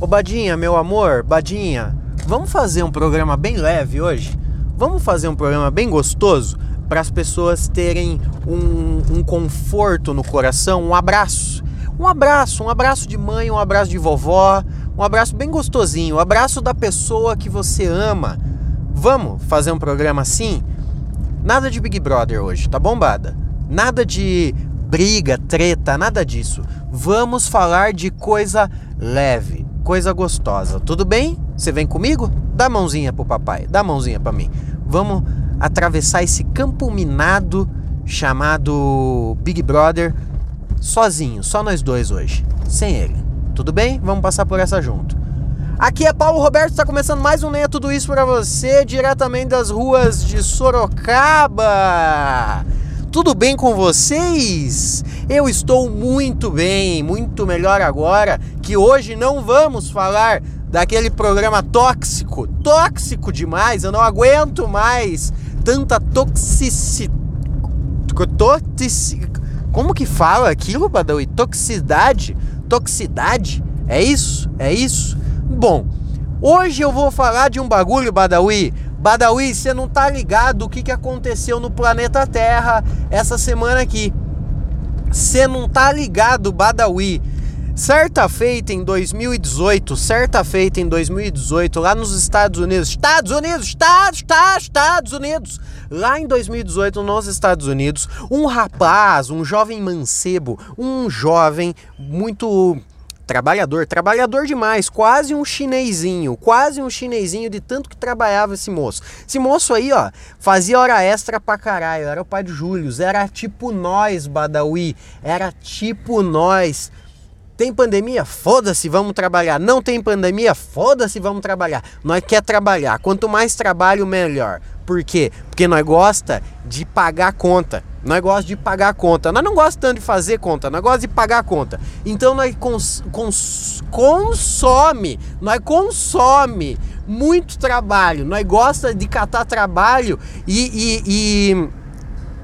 Ô Badinha, meu amor, Badinha, vamos fazer um programa bem leve hoje? Vamos fazer um programa bem gostoso para as pessoas terem um, um conforto no coração, um abraço. Um abraço, um abraço de mãe, um abraço de vovó, um abraço bem gostosinho, um abraço da pessoa que você ama. Vamos fazer um programa assim? Nada de Big Brother hoje, tá bombada? Nada de briga, treta, nada disso. Vamos falar de coisa leve coisa gostosa. Tudo bem? Você vem comigo? Dá mãozinha pro papai, dá mãozinha para mim. Vamos atravessar esse campo minado chamado Big Brother sozinho, só nós dois hoje, sem ele. Tudo bem? Vamos passar por essa junto. Aqui é Paulo Roberto, está começando mais um Nem é Tudo Isso para você, diretamente das ruas de Sorocaba. Tudo bem com vocês? Eu estou muito bem, muito melhor agora que hoje não vamos falar daquele programa tóxico, tóxico demais, eu não aguento mais tanta toxicidade. Toxic... Como que fala aquilo, Badawi? Toxicidade? Toxicidade? É isso? É isso? Bom, hoje eu vou falar de um bagulho, Badawi, Badawi, você não tá ligado o que, que aconteceu no planeta Terra essa semana aqui. Você não tá ligado, Badawi. Certa feita em 2018, certa feita em 2018, lá nos Estados Unidos, Estados Unidos, Estados, Estados, Estados Unidos, lá em 2018 nos Estados Unidos, um rapaz, um jovem mancebo, um jovem muito Trabalhador, trabalhador demais, quase um chinesinho, quase um chinesinho de tanto que trabalhava esse moço. Esse moço aí, ó, fazia hora extra pra caralho, era o pai de Júlio, era tipo nós, Badawi, era tipo nós. Tem pandemia? Foda-se, vamos trabalhar. Não tem pandemia? Foda-se, vamos trabalhar. Nós quer trabalhar. Quanto mais trabalho, melhor. Por quê? Porque nós gosta de pagar conta. Nós gosta de pagar conta. Nós não gostamos de fazer conta, nós gostamos de pagar conta. Então nós cons, cons, consome, nós consome muito trabalho. Nós gosta de catar trabalho e, e, e,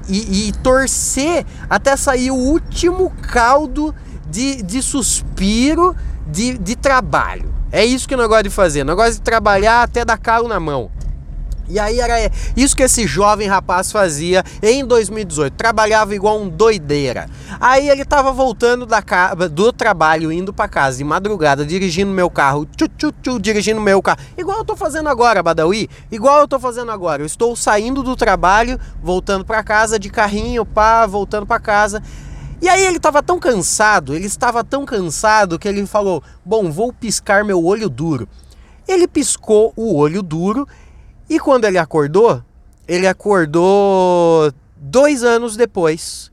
e, e torcer até sair o último caldo de, de suspiro de, de trabalho. É isso que nós gostamos de fazer. Nós gostamos de trabalhar até dar calo na mão. E aí era isso que esse jovem rapaz fazia em 2018, trabalhava igual um doideira. Aí ele tava voltando da do trabalho, indo para casa de madrugada, dirigindo meu carro, tchu, tchu, tchu, dirigindo meu carro, igual eu tô fazendo agora, Badawi, igual eu tô fazendo agora. Eu estou saindo do trabalho, voltando para casa de carrinho, pá, voltando para casa. E aí ele estava tão cansado, ele estava tão cansado que ele falou: "Bom, vou piscar meu olho duro". Ele piscou o olho duro e quando ele acordou, ele acordou dois anos depois.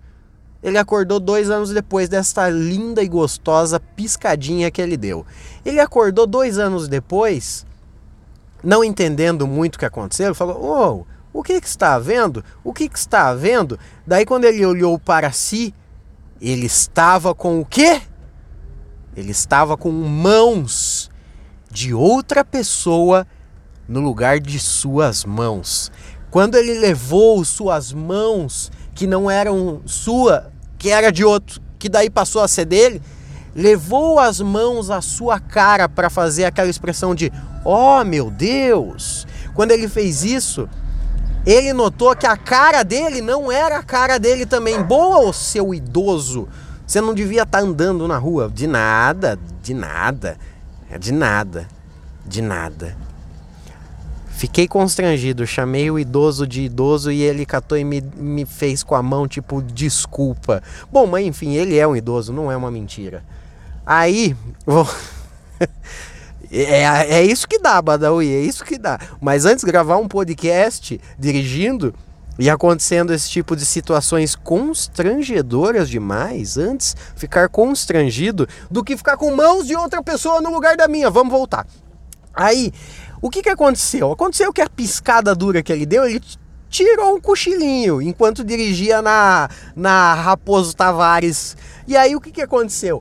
Ele acordou dois anos depois desta linda e gostosa piscadinha que ele deu. Ele acordou dois anos depois, não entendendo muito o que aconteceu, falou: Oh, o que, que está vendo? O que, que está vendo? Daí, quando ele olhou para si, ele estava com o quê? Ele estava com mãos de outra pessoa no lugar de suas mãos. Quando ele levou suas mãos, que não eram sua, que era de outro, que daí passou a ser dele, levou as mãos à sua cara para fazer aquela expressão de oh meu Deus. Quando ele fez isso, ele notou que a cara dele não era a cara dele também. Boa, o seu idoso. Você não devia estar tá andando na rua. De nada, de nada, de nada, de nada. Fiquei constrangido, chamei o idoso de idoso e ele catou e me, me fez com a mão, tipo, desculpa. Bom, mas enfim, ele é um idoso, não é uma mentira. Aí, vou... é, é isso que dá, Badawi, é isso que dá. Mas antes gravar um podcast dirigindo e acontecendo esse tipo de situações constrangedoras demais, antes ficar constrangido do que ficar com mãos de outra pessoa no lugar da minha. Vamos voltar. Aí, o que, que aconteceu? Aconteceu que a piscada dura que ele deu, ele tirou um cochilinho enquanto dirigia na, na Raposo Tavares. E aí o que, que aconteceu?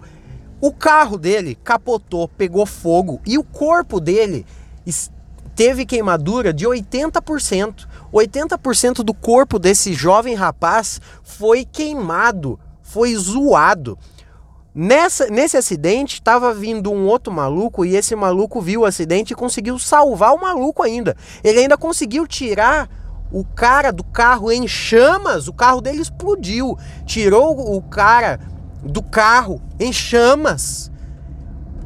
O carro dele capotou, pegou fogo e o corpo dele teve queimadura de 80%. 80% do corpo desse jovem rapaz foi queimado, foi zoado. Nessa, nesse acidente, estava vindo um outro maluco e esse maluco viu o acidente e conseguiu salvar o maluco ainda. Ele ainda conseguiu tirar o cara do carro em chamas, o carro dele explodiu. Tirou o cara do carro em chamas,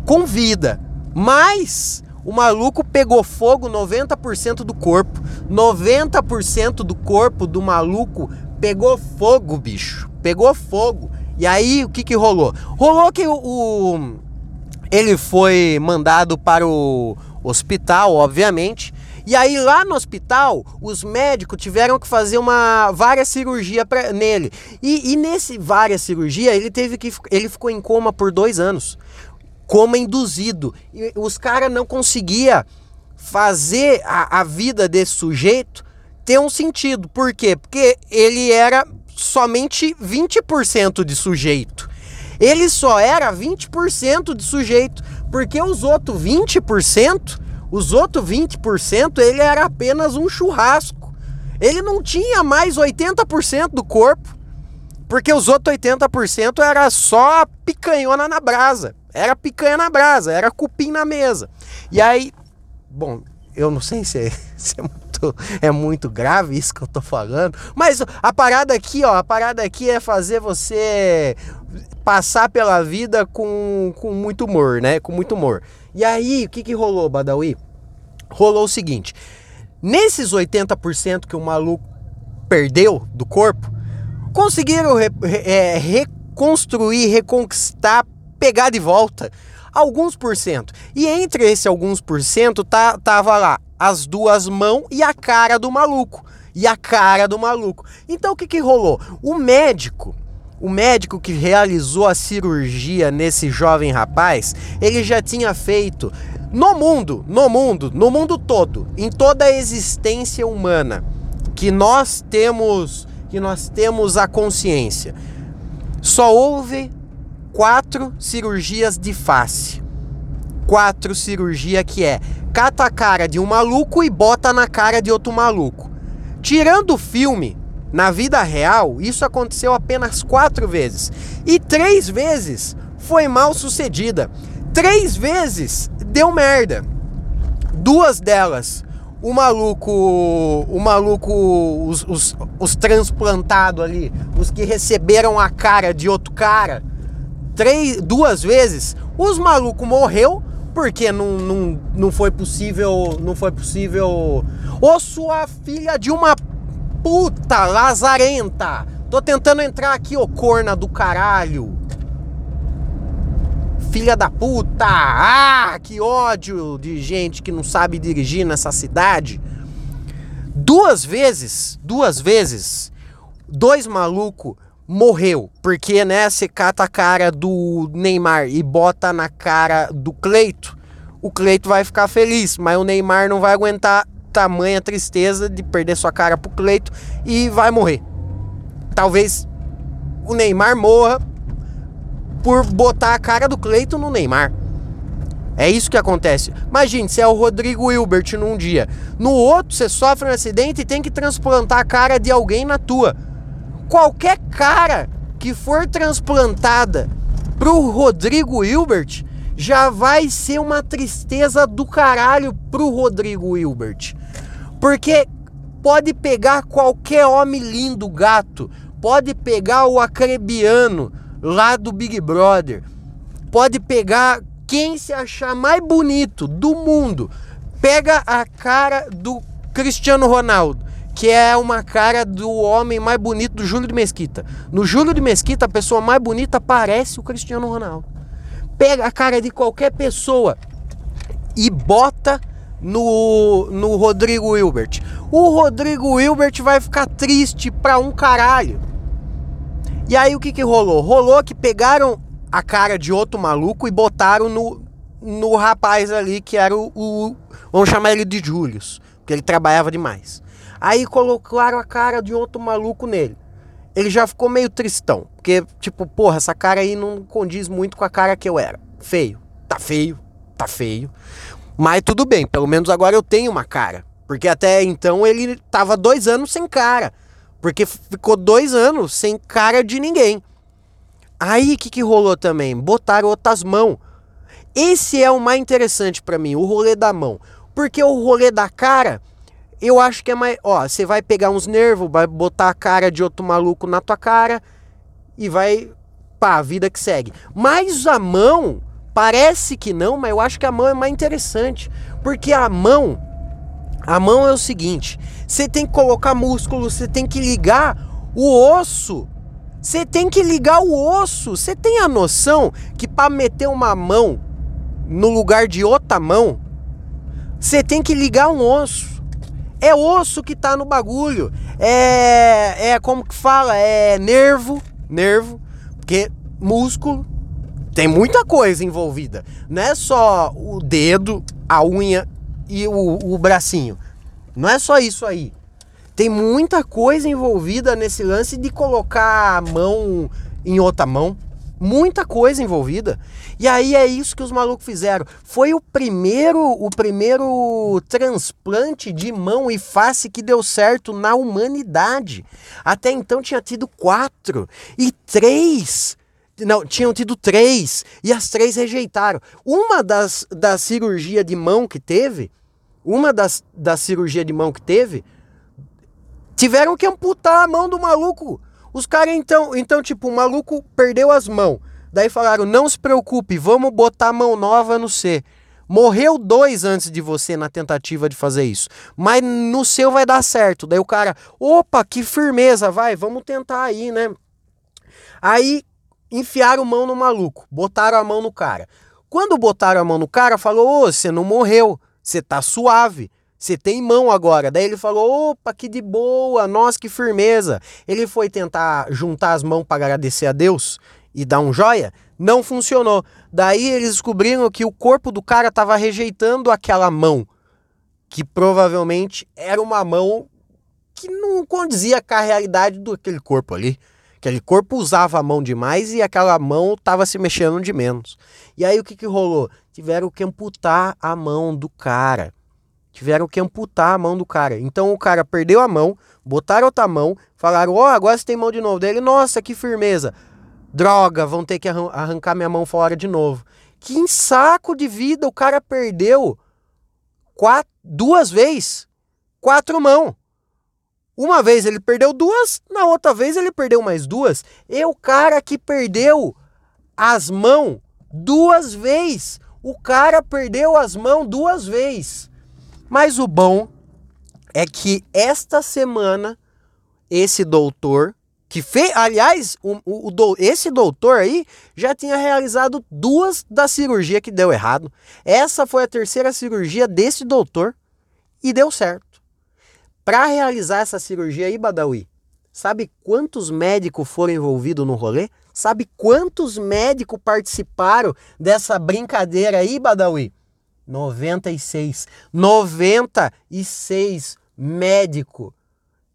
com vida. Mas o maluco pegou fogo 90% do corpo. 90% do corpo do maluco pegou fogo, bicho. Pegou fogo. E aí, o que que rolou? Rolou que o, o ele foi mandado para o hospital, obviamente. E aí lá no hospital, os médicos tiveram que fazer uma várias cirurgia pra, nele. E, e nesse várias cirurgia, ele teve que ele ficou em coma por dois anos, coma induzido. E os caras não conseguia fazer a, a vida desse sujeito ter um sentido. Por quê? Porque ele era somente 20% de sujeito. Ele só era 20% de sujeito, porque os outros 20%, os outros 20%, ele era apenas um churrasco. Ele não tinha mais 80% do corpo, porque os outros 80% era só picanhona na brasa. Era picanha na brasa, era cupim na mesa. E aí, bom, eu não sei se é, se é muito, é muito grave isso que eu tô falando, mas a parada aqui, ó, a parada aqui é fazer você passar pela vida com, com muito humor, né? Com muito humor. E aí, o que que rolou, Badawi? Rolou o seguinte: nesses 80% que o maluco perdeu do corpo, conseguiram re, é, reconstruir, reconquistar, pegar de volta alguns por cento. E entre esse alguns por cento tá, tava lá as duas mãos e a cara do maluco. E a cara do maluco. Então o que, que rolou? O médico, o médico que realizou a cirurgia nesse jovem rapaz, ele já tinha feito no mundo, no mundo, no mundo todo, em toda a existência humana, que nós temos, que nós temos a consciência. Só houve quatro cirurgias de face. Quatro cirurgia que é cata a cara de um maluco e bota na cara de outro maluco. Tirando o filme, na vida real, isso aconteceu apenas quatro vezes. E três vezes foi mal sucedida. Três vezes deu merda. Duas delas, o maluco, o maluco, os, os, os transplantados ali, os que receberam a cara de outro cara, três, duas vezes, os malucos morreu porque não, não, não foi possível, não foi possível. Ô sua filha de uma puta lazarenta! Tô tentando entrar aqui, ô corna do caralho. Filha da puta! Ah, que ódio de gente que não sabe dirigir nessa cidade. Duas vezes, duas vezes, dois malucos morreu. Porque, né, você cata a cara do Neymar e bota na cara do Cleito, o Cleito vai ficar feliz, mas o Neymar não vai aguentar tamanha tristeza de perder sua cara pro Cleito e vai morrer. Talvez o Neymar morra por botar a cara do Cleito no Neymar. É isso que acontece. Imagine, se é o Rodrigo Hilbert num dia. No outro, você sofre um acidente e tem que transplantar a cara de alguém na tua qualquer cara que for transplantada pro Rodrigo Hilbert já vai ser uma tristeza do caralho pro Rodrigo Hilbert. Porque pode pegar qualquer homem lindo gato, pode pegar o acrebiano lá do Big Brother, pode pegar quem se achar mais bonito do mundo, pega a cara do Cristiano Ronaldo que é uma cara do homem mais bonito do Júlio de Mesquita. No Júlio de Mesquita, a pessoa mais bonita parece o Cristiano Ronaldo. Pega a cara de qualquer pessoa e bota no, no Rodrigo Hilbert. O Rodrigo Hilbert vai ficar triste pra um caralho. E aí o que que rolou? Rolou que pegaram a cara de outro maluco e botaram no, no rapaz ali que era o, o vamos chamar ele de Julius, porque ele trabalhava demais. Aí colocaram a cara de outro maluco nele. Ele já ficou meio tristão. Porque, tipo, porra, essa cara aí não condiz muito com a cara que eu era. Feio. Tá feio. Tá feio. Mas tudo bem, pelo menos agora eu tenho uma cara. Porque até então ele tava dois anos sem cara. Porque ficou dois anos sem cara de ninguém. Aí o que, que rolou também? Botaram outras mãos. Esse é o mais interessante para mim, o rolê da mão. Porque o rolê da cara, eu acho que é mais. Ó, você vai pegar uns nervos, vai botar a cara de outro maluco na tua cara e vai. Pá, a vida que segue. Mas a mão, parece que não, mas eu acho que a mão é mais interessante. Porque a mão. A mão é o seguinte: você tem que colocar músculo, você tem que ligar o osso. Você tem que ligar o osso. Você tem a noção que para meter uma mão no lugar de outra mão, você tem que ligar um osso. É osso que tá no bagulho. É, é como que fala? É nervo, nervo, porque músculo tem muita coisa envolvida. Não é só o dedo, a unha e o, o bracinho. Não é só isso aí. Tem muita coisa envolvida nesse lance de colocar a mão em outra mão. Muita coisa envolvida. E aí é isso que os malucos fizeram. Foi o primeiro, o primeiro transplante de mão e face que deu certo na humanidade. Até então tinha tido quatro e três. Não, tinham tido três e as três rejeitaram. Uma das da cirurgia de mão que teve, uma das da cirurgia de mão que teve, tiveram que amputar a mão do maluco os caras então, então, tipo, o maluco perdeu as mãos. Daí falaram: não se preocupe, vamos botar mão nova no C. Morreu dois antes de você na tentativa de fazer isso. Mas no seu vai dar certo. Daí o cara, opa, que firmeza, vai, vamos tentar aí, né? Aí enfiaram mão no maluco, botaram a mão no cara. Quando botaram a mão no cara, falou: Ô, você não morreu, você tá suave. Você tem mão agora. Daí ele falou: opa, que de boa, nossa, que firmeza. Ele foi tentar juntar as mãos para agradecer a Deus e dar um joia. Não funcionou. Daí eles descobriram que o corpo do cara estava rejeitando aquela mão, que provavelmente era uma mão que não condizia com a realidade daquele corpo ali. Aquele corpo usava a mão demais e aquela mão estava se mexendo de menos. E aí o que, que rolou? Tiveram que amputar a mão do cara tiveram que amputar a mão do cara. Então o cara perdeu a mão, botaram outra mão, falaram: Ó, oh, agora você tem mão de novo. Daí ele, nossa, que firmeza. Droga, vão ter que arrancar minha mão fora de novo. Que saco de vida o cara perdeu quatro, duas vezes, quatro mãos. Uma vez ele perdeu duas, na outra vez ele perdeu mais duas. E o cara que perdeu as mãos duas vezes. O cara perdeu as mãos duas vezes. Mas o bom é que esta semana esse doutor que fez, aliás, o, o, o, esse doutor aí já tinha realizado duas da cirurgia que deu errado. Essa foi a terceira cirurgia desse doutor e deu certo. Para realizar essa cirurgia aí, Badawi, sabe quantos médicos foram envolvidos no rolê? Sabe quantos médicos participaram dessa brincadeira aí, Badawi? 96. 96 médico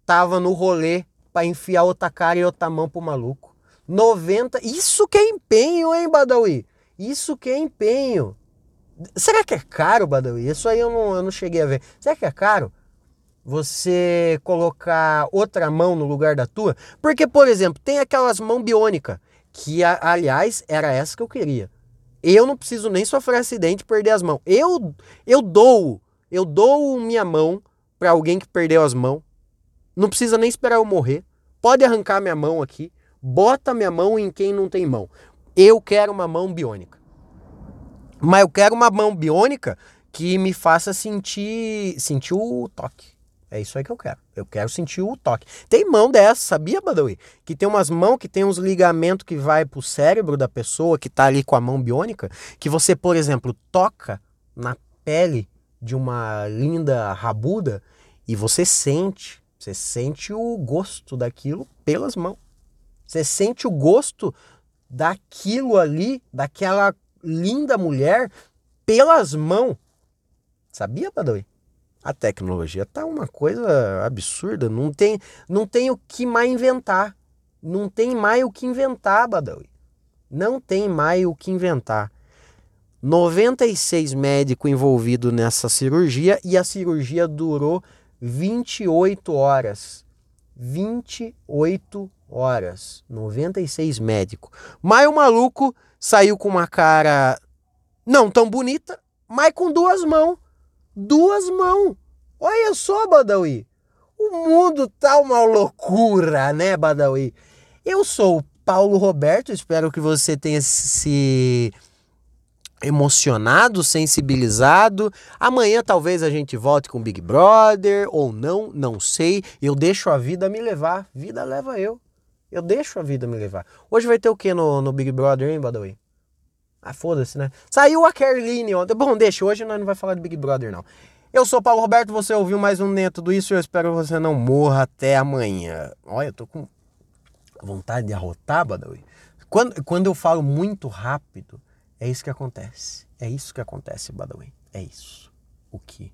tava no rolê para enfiar outra cara e outra mão pro maluco. 90. Isso que é empenho, hein, Badawi? Isso que é empenho. Será que é caro, Badawi? Isso aí eu não, eu não cheguei a ver. Será que é caro? Você colocar outra mão no lugar da tua? Porque, por exemplo, tem aquelas mãos biônicas, que aliás era essa que eu queria. Eu não preciso nem sofrer acidente e perder as mãos. Eu, eu dou, eu dou minha mão para alguém que perdeu as mãos. Não precisa nem esperar eu morrer. Pode arrancar minha mão aqui. Bota minha mão em quem não tem mão. Eu quero uma mão biônica. Mas eu quero uma mão biônica que me faça sentir, sentir o toque. É isso aí que eu quero. Eu quero sentir o toque. Tem mão dessa, sabia, Badawi? Que tem umas mãos que tem uns ligamentos que vai pro cérebro da pessoa que tá ali com a mão biônica, que você, por exemplo, toca na pele de uma linda rabuda e você sente, você sente o gosto daquilo pelas mãos. Você sente o gosto daquilo ali, daquela linda mulher pelas mãos. Sabia, Badawi? A tecnologia tá uma coisa absurda, não tem, não tem o que mais inventar. Não tem mais o que inventar, Badawi. Não tem mais o que inventar. 96 médicos envolvidos nessa cirurgia e a cirurgia durou 28 horas. 28 horas, 96 médico. Mas o maluco saiu com uma cara não tão bonita, mas com duas mãos. Duas mãos. Olha só, Badawi. O mundo tá uma loucura, né, Badawi? Eu sou o Paulo Roberto, espero que você tenha se emocionado, sensibilizado. Amanhã talvez a gente volte com Big Brother ou não, não sei. Eu deixo a vida me levar. Vida leva eu. Eu deixo a vida me levar. Hoje vai ter o que no, no Big Brother, hein, Badawi? Ah, foda-se, né? Saiu a Kerline ontem. Bom, deixa, hoje nós não vai falar de Big Brother, não. Eu sou Paulo Roberto, você ouviu mais um Nem Tudo Isso e eu espero que você não morra até amanhã. Olha, eu tô com vontade de arrotar, Badawi. Quando, quando eu falo muito rápido, é isso que acontece. É isso que acontece, Badawi. É isso. O que